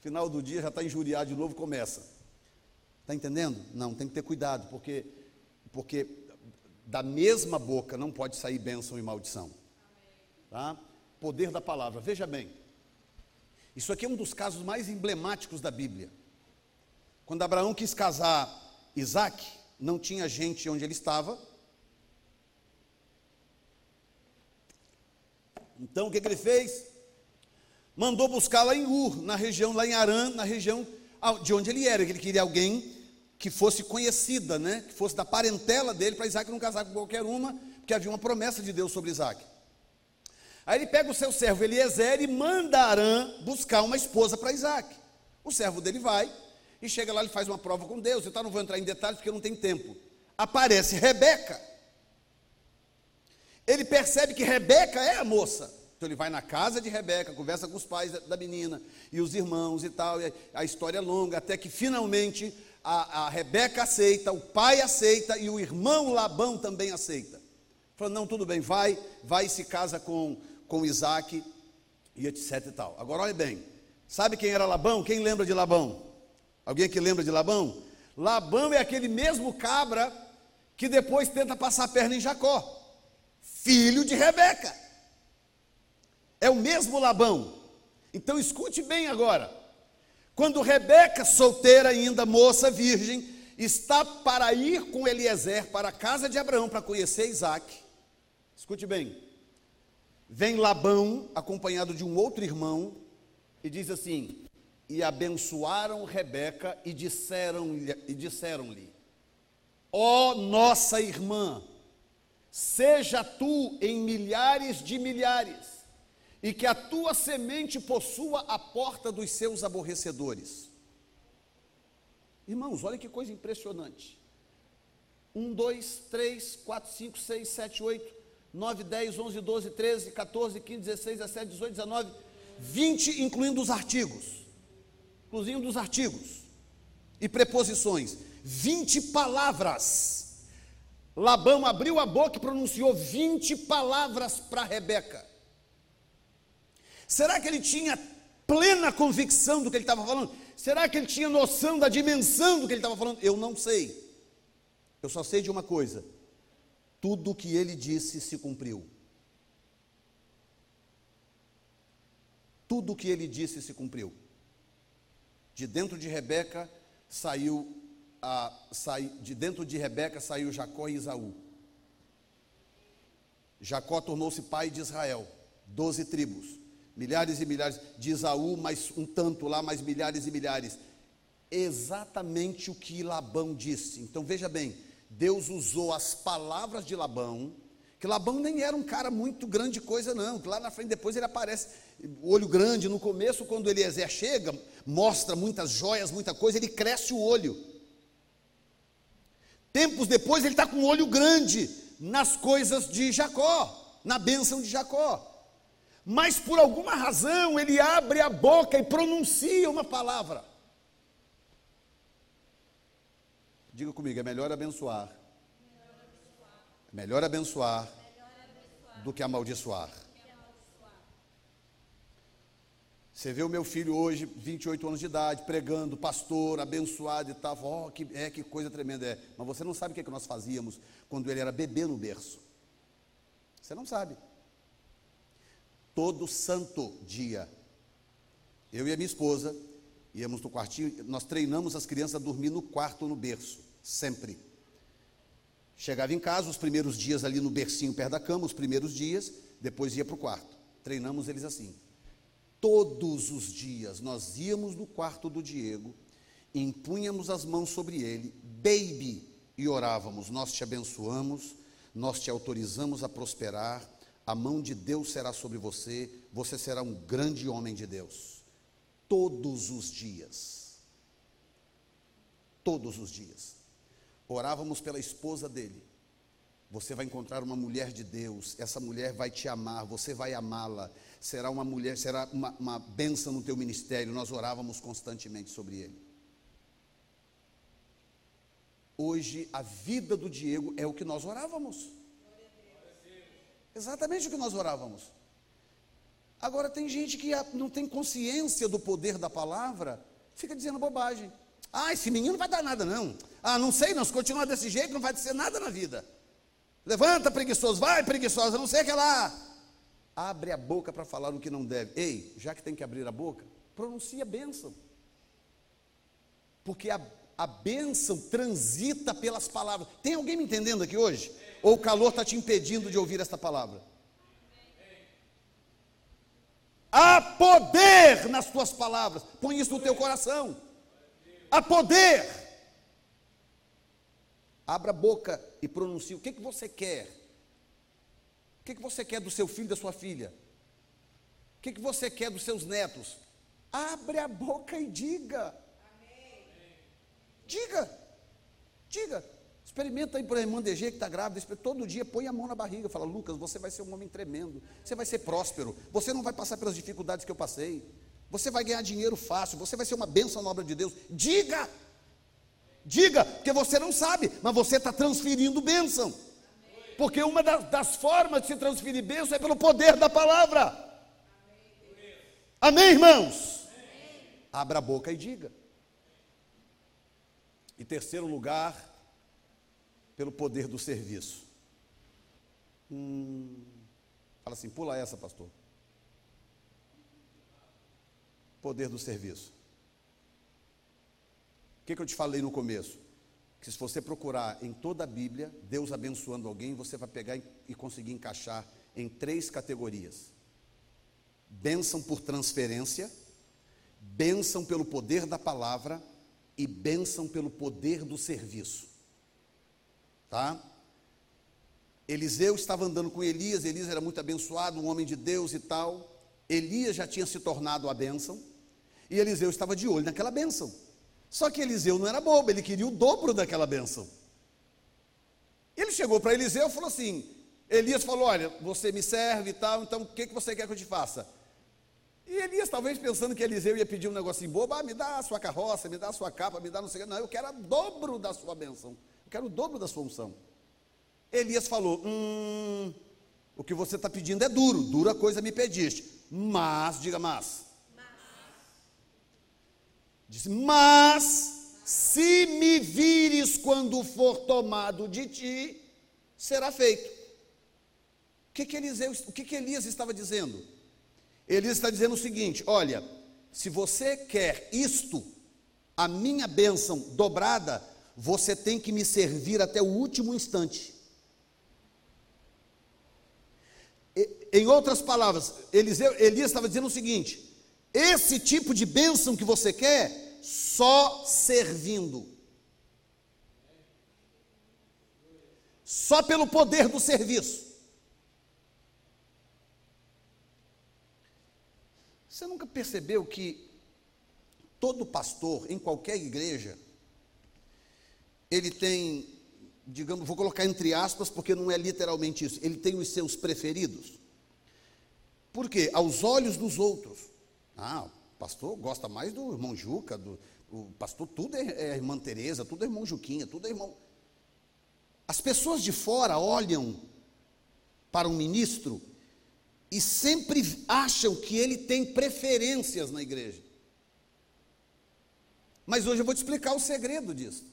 Final do dia já está injuriado de novo, começa. Está entendendo? Não, tem que ter cuidado, porque, porque da mesma boca não pode sair bênção e maldição. Tá? Poder da palavra. Veja bem, isso aqui é um dos casos mais emblemáticos da Bíblia. Quando Abraão quis casar Isaac, não tinha gente onde ele estava, Então o que, que ele fez? Mandou buscar lá em Ur, na região, lá em Arã, na região de onde ele era, ele queria alguém que fosse conhecida, né? que fosse da parentela dele, para Isaac não casar com qualquer uma, porque havia uma promessa de Deus sobre Isaac. Aí ele pega o seu servo Eliezer e manda Arã buscar uma esposa para Isaac. O servo dele vai e chega lá, ele faz uma prova com Deus, então não vou entrar em detalhes porque não tem tempo. Aparece Rebeca. Ele percebe que Rebeca é a moça. Então ele vai na casa de Rebeca, conversa com os pais da, menina e os irmãos e tal. E a história é longa, até que finalmente a, a Rebeca aceita, o pai aceita e o irmão Labão também aceita. Falando, não, tudo bem, vai, vai e se casa com, com Isaac e etc e tal. Agora olha bem, sabe quem era Labão? Quem lembra de Labão? Alguém que lembra de Labão? Labão é aquele mesmo cabra que depois tenta passar a perna em Jacó filho de Rebeca. É o mesmo Labão. Então escute bem agora. Quando Rebeca, solteira ainda, moça virgem, está para ir com Eliezer para a casa de Abraão para conhecer Isaac, escute bem. Vem Labão, acompanhado de um outro irmão, e diz assim: E abençoaram Rebeca e disseram-lhe: disseram-lhe Ó oh, nossa irmã, Seja tu em milhares de milhares, e que a tua semente possua a porta dos seus aborrecedores. Irmãos, olha que coisa impressionante. 1, 2, 3, 4, 5, 6, 7, 8, 9, 10, 11, 12, 13, 14, 15, 16, 17, 18, 19, 20, incluindo os artigos. Incluindo os artigos e preposições. 20 palavras Labão abriu a boca e pronunciou 20 palavras para Rebeca. Será que ele tinha plena convicção do que ele estava falando? Será que ele tinha noção da dimensão do que ele estava falando? Eu não sei. Eu só sei de uma coisa: tudo o que ele disse se cumpriu. Tudo o que ele disse se cumpriu. De dentro de Rebeca saiu a, de dentro de Rebeca saiu Jacó e Isaú. Jacó tornou-se pai de Israel, doze tribos, milhares e milhares, de Isaú, mais um tanto lá, mais milhares e milhares. Exatamente o que Labão disse. Então veja bem, Deus usou as palavras de Labão, que Labão nem era um cara muito grande coisa, não. Lá na frente, depois ele aparece, olho grande. No começo, quando Eliezer chega, mostra muitas joias, muita coisa, ele cresce o olho. Tempos depois, ele está com o olho grande nas coisas de Jacó, na bênção de Jacó. Mas por alguma razão, ele abre a boca e pronuncia uma palavra. Diga comigo, é melhor abençoar. É melhor abençoar do que amaldiçoar. Você vê o meu filho hoje, 28 anos de idade, pregando, pastor, abençoado e tal. Oh, que, é, que coisa tremenda é. Mas você não sabe o que, é que nós fazíamos quando ele era bebê no berço. Você não sabe. Todo santo dia, eu e a minha esposa íamos no quartinho, nós treinamos as crianças a dormir no quarto, no berço, sempre. Chegava em casa, os primeiros dias ali no bercinho perto da cama, os primeiros dias, depois ia para o quarto. Treinamos eles assim. Todos os dias nós íamos no quarto do Diego, impunhamos as mãos sobre ele, baby, e orávamos: Nós te abençoamos, nós te autorizamos a prosperar, a mão de Deus será sobre você, você será um grande homem de Deus todos os dias. Todos os dias. Orávamos pela esposa dele. Você vai encontrar uma mulher de Deus, essa mulher vai te amar, você vai amá-la, será uma mulher, será uma, uma no teu ministério. Nós orávamos constantemente sobre ele. Hoje, a vida do Diego é o que nós orávamos. Exatamente o que nós orávamos. Agora tem gente que não tem consciência do poder da palavra, fica dizendo bobagem. Ah, esse menino não vai dar nada, não. Ah, não sei, não. Se continuar desse jeito, não vai ser nada na vida. Levanta, preguiçoso, vai, preguiçoso, não sei o que lá. Abre a boca para falar o que não deve. Ei, já que tem que abrir a boca, pronuncia a bênção. Porque a, a bênção transita pelas palavras. Tem alguém me entendendo aqui hoje? Ou o calor está te impedindo de ouvir esta palavra? Há poder nas tuas palavras. Põe isso no teu coração. Há poder. Abra a boca e pronuncie o que, que você quer. O que, que você quer do seu filho, da sua filha? O que, que você quer dos seus netos? Abre a boca e diga. Diga. Diga. Experimenta aí para a irmã DG que está grávida, todo dia põe a mão na barriga, fala, Lucas, você vai ser um homem tremendo, você vai ser próspero, você não vai passar pelas dificuldades que eu passei, você vai ganhar dinheiro fácil, você vai ser uma bênção na obra de Deus. Diga! Diga, porque você não sabe, mas você está transferindo bênção. Porque uma das, das, formas de se transferir bênção é pelo poder da palavra. Amém, irmãos? Abra a boca e diga. Em terceiro lugar, pelo poder do serviço. Hum, fala assim, pula essa, pastor. Poder do serviço. O que, que eu te falei no começo? Que se você procurar em toda a Bíblia, Deus abençoando alguém, você vai pegar e conseguir encaixar em três categorias: bênção por transferência, bênção pelo poder da palavra e bênção pelo poder do serviço. Tá? Eliseu estava andando com Elias, Elias era muito abençoado, um homem de Deus e tal. Elias já tinha se tornado a bênção, e Eliseu estava de olho naquela bênção. Só que Eliseu não era bobo, ele queria o dobro daquela bênção. Ele chegou para Eliseu e falou assim: Elias falou: Olha, você me serve e tal, então o que, que você quer que eu te faça? E Elias, talvez pensando que Eliseu ia pedir um negocinho bobo, ah, me dá a sua carroça, me dá a sua capa, me dá não sei o que. Não, eu quero o dobro da sua bênção quero o dobro da sua unção. Elias falou: Hum, o que você está pedindo é duro, dura coisa me pediste. Mas, diga mas. Disse, mas, se me vires quando for tomado de ti, será feito. O que, que, Eliseu, o que, que Elias estava dizendo? Elias está dizendo o seguinte: olha, se você quer isto, a minha bênção dobrada, você tem que me servir até o último instante. Em outras palavras, Eliseu, Elias estava dizendo o seguinte: esse tipo de bênção que você quer, só servindo. Só pelo poder do serviço. Você nunca percebeu que todo pastor, em qualquer igreja, ele tem, digamos, vou colocar entre aspas, porque não é literalmente isso, ele tem os seus preferidos. Por quê? Aos olhos dos outros. Ah, pastor gosta mais do irmão Juca, do, o pastor tudo é, é irmã Tereza, tudo é irmão Juquinha, tudo é irmão. As pessoas de fora olham para um ministro e sempre acham que ele tem preferências na igreja. Mas hoje eu vou te explicar o segredo disso.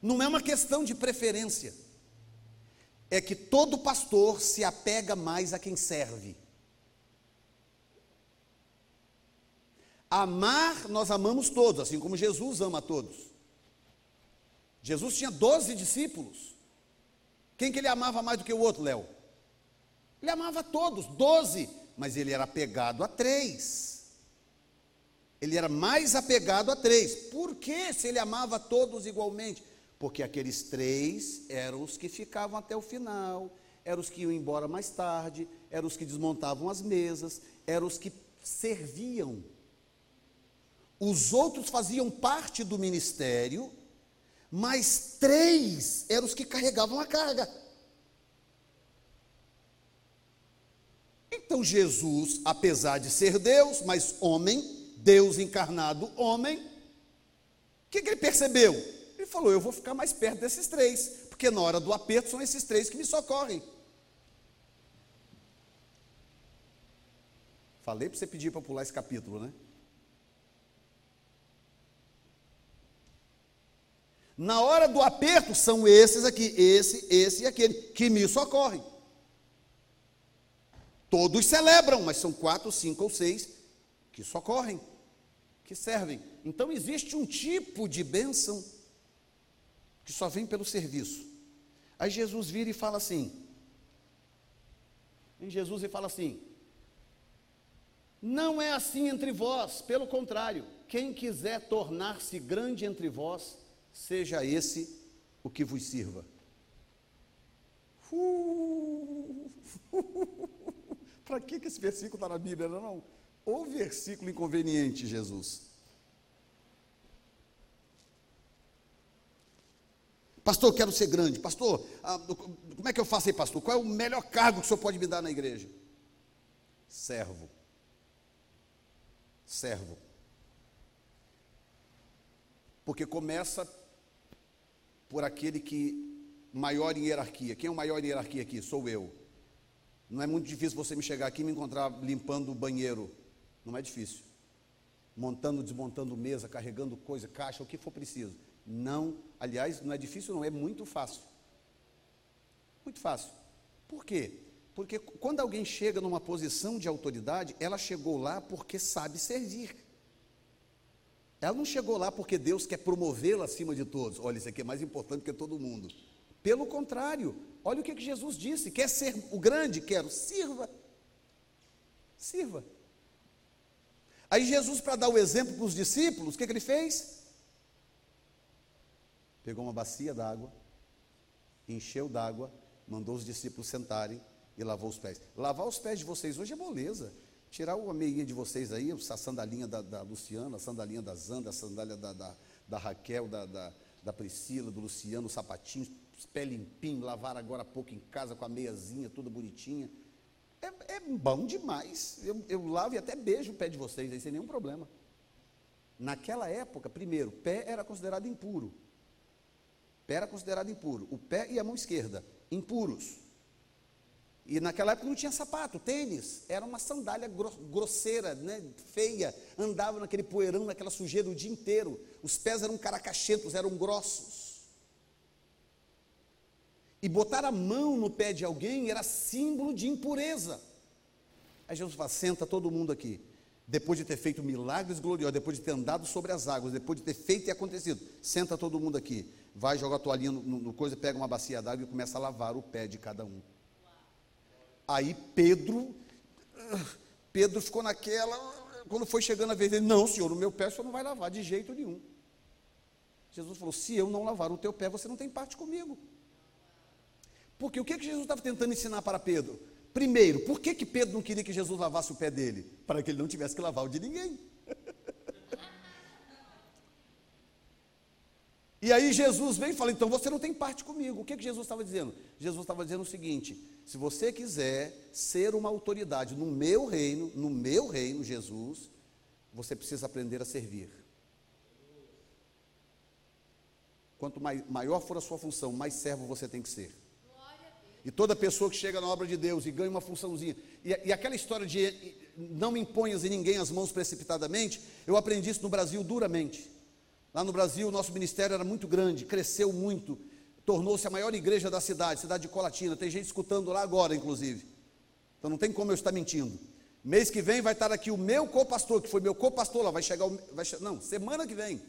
Não é uma questão de preferência é que todo pastor se apega mais a quem serve. Amar, nós amamos todos, assim como Jesus ama todos. Jesus tinha 12 discípulos. Quem que ele amava mais do que o outro, Léo? Ele amava todos, 12, mas ele era apegado a três. Ele era mais apegado a três. Por que se ele amava todos igualmente? porque aqueles três eram os que ficavam até o final, eram os que iam embora mais tarde, eram os que desmontavam as mesas, eram os que serviam. Os outros faziam parte do ministério, mas três eram os que carregavam a carga. Então Jesus, apesar de ser Deus, mas homem, Deus encarnado homem, o que, que ele percebeu? Ele falou: Eu vou ficar mais perto desses três, porque na hora do aperto são esses três que me socorrem. Falei para você pedir para pular esse capítulo, né? Na hora do aperto são esses aqui, esse, esse e aquele, que me socorrem. Todos celebram, mas são quatro, cinco ou seis que socorrem, que servem. Então existe um tipo de bênção que só vem pelo serviço. Aí Jesus vira e fala assim: em Jesus ele fala assim: Não é assim entre vós, pelo contrário, quem quiser tornar-se grande entre vós, seja esse o que vos sirva. Para que, que esse versículo está na Bíblia? Não, não. O versículo inconveniente, Jesus. Pastor, quero ser grande. Pastor, ah, como é que eu faço aí, pastor? Qual é o melhor cargo que o senhor pode me dar na igreja? Servo. Servo. Porque começa por aquele que maior em hierarquia. Quem é o maior em hierarquia aqui? Sou eu. Não é muito difícil você me chegar aqui e me encontrar limpando o banheiro. Não é difícil. Montando, desmontando mesa, carregando coisa, caixa, o que for preciso. Não, aliás, não é difícil, não, é muito fácil. Muito fácil. Por quê? Porque quando alguém chega numa posição de autoridade, ela chegou lá porque sabe servir. Ela não chegou lá porque Deus quer promovê-la acima de todos. Olha, isso aqui é mais importante que todo mundo. Pelo contrário, olha o que, que Jesus disse: quer ser o grande? Quero, sirva. Sirva. Aí Jesus, para dar o exemplo para os discípulos, o que, que ele fez? pegou uma bacia d'água, encheu d'água, mandou os discípulos sentarem e lavou os pés. Lavar os pés de vocês hoje é moleza. Tirar a meinha de vocês aí, a sandalinha da, da, Luciana, a sandalinha da Zanda, a sandália da, da, da Raquel, da, da, da, Priscila, do Luciano, os sapatinhos, os pés limpinhos, lavaram agora há pouco em casa com a meiazinha, tudo bonitinha. É, é bom demais. Eu, eu lavo e até beijo o pé de vocês aí sem nenhum problema. Naquela época, primeiro, pé era considerado impuro. Pé era considerado impuro. O pé e a mão esquerda, impuros. E naquela época não tinha sapato, tênis, era uma sandália grosseira, né, feia, andava naquele poeirão, naquela sujeira o dia inteiro. Os pés eram caracachetos, eram grossos. E botar a mão no pé de alguém era símbolo de impureza. Aí Jesus fala: senta todo mundo aqui. depois de ter feito milagres gloriosos, depois de ter andado sobre as águas, depois de ter feito e acontecido, senta todo mundo aqui, vai jogar a toalhinha no, no coisa, pega uma bacia d'água e começa a lavar o pé de cada um. Aí Pedro, Pedro ficou naquela, quando foi chegando a vez dele, não, senhor, o meu pé o senhor não vai lavar de jeito nenhum. Jesus falou: se eu não lavar o teu pé, você não tem parte comigo. Porque o que, que Jesus estava tentando ensinar para Pedro? Primeiro, por que, que Pedro não queria que Jesus lavasse o pé dele? Para que ele não tivesse que lavar o de ninguém. E aí Jesus vem e fala: então você não tem parte comigo. O que, que Jesus estava dizendo? Jesus estava dizendo o seguinte: se você quiser ser uma autoridade no meu reino, no meu reino, Jesus, você precisa aprender a servir. Quanto maior for a sua função, mais servo você tem que ser. E toda pessoa que chega na obra de Deus e ganha uma funçãozinha, e, e aquela história de não imponhas em ninguém as mãos precipitadamente, eu aprendi isso no Brasil duramente. Lá no Brasil, o nosso ministério era muito grande, cresceu muito, tornou-se a maior igreja da cidade, cidade de Colatina. Tem gente escutando lá agora, inclusive. Então não tem como eu estar mentindo. Mês que vem vai estar aqui o meu co-pastor, que foi meu co-pastor lá, vai chegar, vai, não, semana que vem.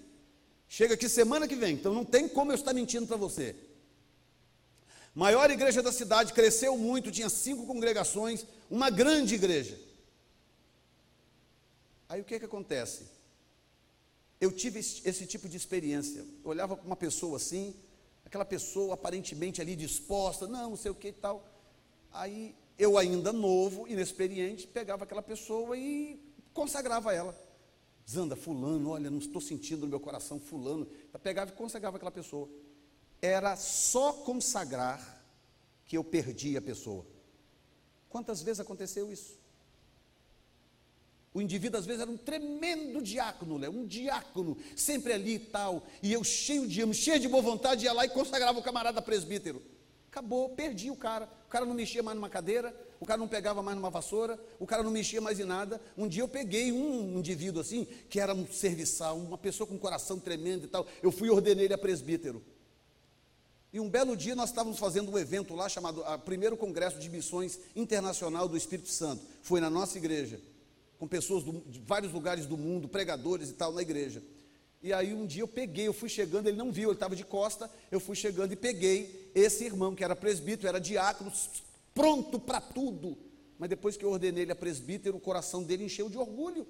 Chega aqui semana que vem, então não tem como eu estar mentindo para você. Maior igreja da cidade, cresceu muito, tinha cinco congregações, uma grande igreja. Aí o que, que acontece? Eu tive esse, esse tipo de experiência. Eu olhava para uma pessoa assim, aquela pessoa aparentemente ali disposta, não, não sei o que e tal. Aí eu, ainda novo, inexperiente, pegava aquela pessoa e consagrava ela. Zanda, fulano, olha, não estou sentindo no meu coração, fulano. Eu pegava e consagrava aquela pessoa era só consagrar que eu perdi a pessoa. Quantas vezes aconteceu isso? O indivíduo às vezes era um tremendo diácono, né? um diácono, sempre ali e tal, e eu cheio de amo, cheio de boa vontade, ia lá e consagrava o camarada presbítero. Acabou, perdi o cara. O cara não mexia mais numa cadeira, o cara não pegava mais numa vassoura, o cara não mexia mais em nada. Um dia eu peguei um indivíduo assim, que era um serviçal, uma pessoa com um coração tremendo e tal. Eu fui e ordenei ele a presbítero. E um belo dia nós estávamos fazendo um evento lá chamado a primeiro congresso de missões internacional do Espírito Santo. Foi na nossa igreja, com pessoas do, de vários lugares do mundo, pregadores e tal na igreja. E aí um dia eu peguei, eu fui chegando, ele não viu, ele estava de costa, eu fui chegando e peguei esse irmão que era presbítero, era diácono, pronto para tudo. Mas depois que eu ordenei ele a presbítero, o coração dele encheu de orgulho.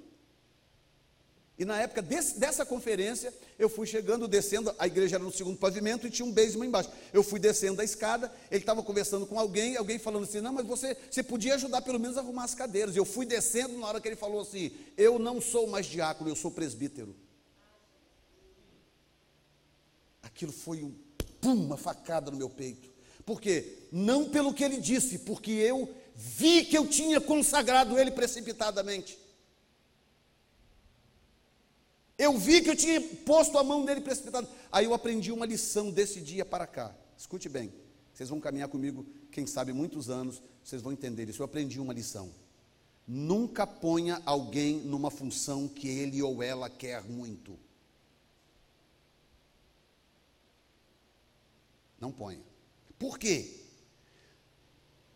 E na época desse, dessa conferência, eu fui chegando, descendo, a igreja era no segundo pavimento e tinha um basement embaixo. Eu fui descendo a escada, ele estava conversando com alguém, alguém falando assim: Não, mas você, você podia ajudar pelo menos a arrumar as cadeiras. Eu fui descendo na hora que ele falou assim: Eu não sou mais diácono, eu sou presbítero. Aquilo foi um, pum, uma facada no meu peito. Por quê? Não pelo que ele disse, porque eu vi que eu tinha consagrado ele precipitadamente. Eu vi que eu tinha posto a mão nele precipitado. Aí eu aprendi uma lição desse dia para cá. Escute bem. Vocês vão caminhar comigo, quem sabe, muitos anos, vocês vão entender isso. Eu aprendi uma lição. Nunca ponha alguém numa função que ele ou ela quer muito. Não ponha. Por quê?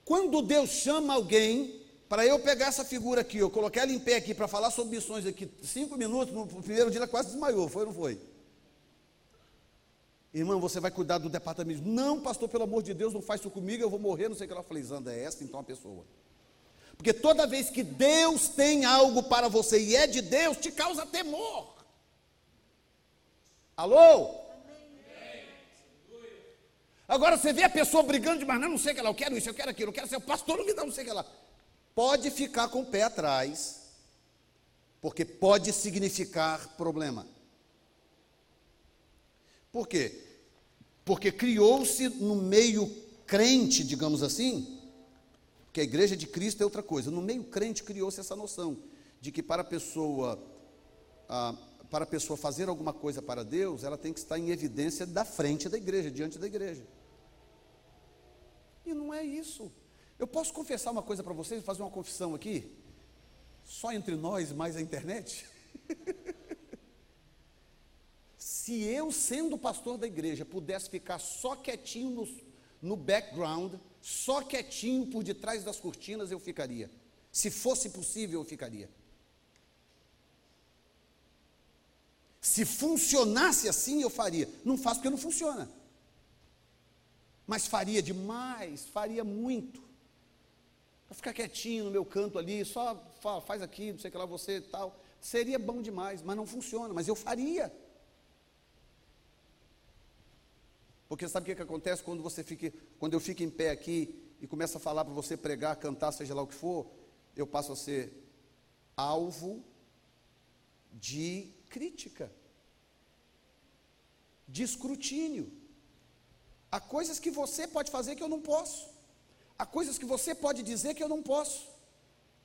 Quando Deus chama alguém, para eu pegar essa figura aqui, eu coloquei ela em pé aqui para falar sobre missões aqui, cinco minutos, no primeiro dia ela quase desmaiou, foi ou não foi? Irmão, você vai cuidar do departamento. Não, pastor, pelo amor de Deus, não faz isso comigo, eu vou morrer, não sei o que ela falei, Zanda, é essa então a pessoa. Porque toda vez que Deus tem algo para você e é de Deus, te causa temor. Alô? Agora você vê a pessoa brigando demais, não, não sei o que lá, eu quero isso, eu quero aquilo, eu quero ser o pastor, não me dá, não sei o que lá pode ficar com o pé atrás, porque pode significar problema. Por quê? Porque criou-se no meio crente, digamos assim, que a igreja de Cristo é outra coisa. No meio crente criou-se essa noção de que para a pessoa para a pessoa fazer alguma coisa para Deus, ela tem que estar em evidência da frente da igreja, diante da igreja. E não é isso. Eu posso confessar uma coisa para vocês, fazer uma confissão aqui? Só entre nós, mais a internet? Se eu, sendo pastor da igreja, pudesse ficar só quietinho no, no background, só quietinho por detrás das cortinas, eu ficaria. Se fosse possível, eu ficaria. Se funcionasse assim, eu faria. Não faço porque não funciona. Mas faria demais, faria muito. Vou ficar quietinho no meu canto ali, só faz aqui, não sei o que lá, você e tal. Seria bom demais, mas não funciona. Mas eu faria. Porque sabe o que, que acontece quando você fica, quando eu fico em pé aqui e começo a falar para você pregar, cantar, seja lá o que for, eu passo a ser alvo de crítica, de escrutínio. Há coisas que você pode fazer que eu não posso. Há coisas que você pode dizer que eu não posso.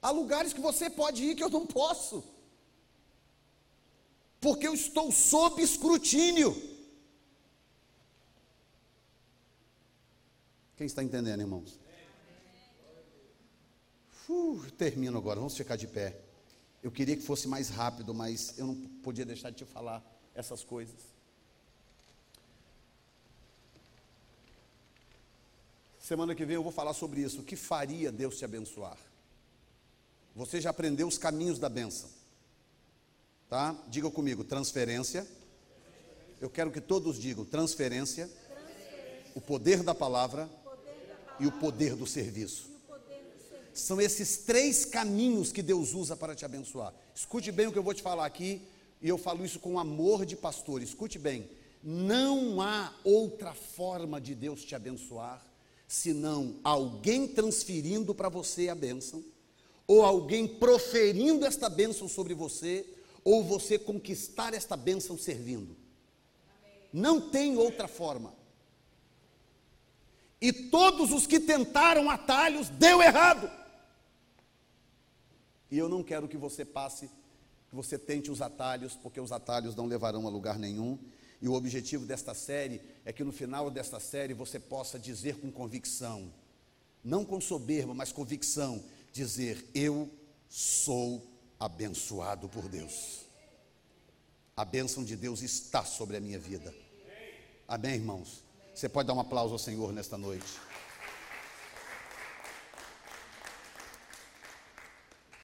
Há lugares que você pode ir que eu não posso. Porque eu estou sob escrutínio. Quem está entendendo, irmãos? Uh, termino agora, vamos ficar de pé. Eu queria que fosse mais rápido, mas eu não podia deixar de te falar essas coisas. Semana que vem eu vou falar sobre isso. O que faria Deus te abençoar? Você já aprendeu os caminhos da bênção. Tá? Diga comigo, transferência. Eu quero que todos digam transferência, transferência. o poder da palavra e o poder do serviço. São esses três caminhos que Deus usa para te abençoar. Escute bem o que eu vou te falar aqui, e eu falo isso com amor de pastor. Escute bem: não há outra forma de Deus te abençoar senão alguém transferindo para você a bênção, ou alguém proferindo esta bênção sobre você, ou você conquistar esta bênção servindo. Não tem outra forma. E todos os que tentaram atalhos deu errado. E eu não quero que você passe, que você tente os atalhos, porque os atalhos não levarão a lugar nenhum. E o objetivo desta série é que no final desta série você possa dizer com convicção, não com soberba, mas convicção, dizer: Eu sou abençoado por Deus. A bênção de Deus está sobre a minha vida. Amém, irmãos? Você pode dar um aplauso ao Senhor nesta noite.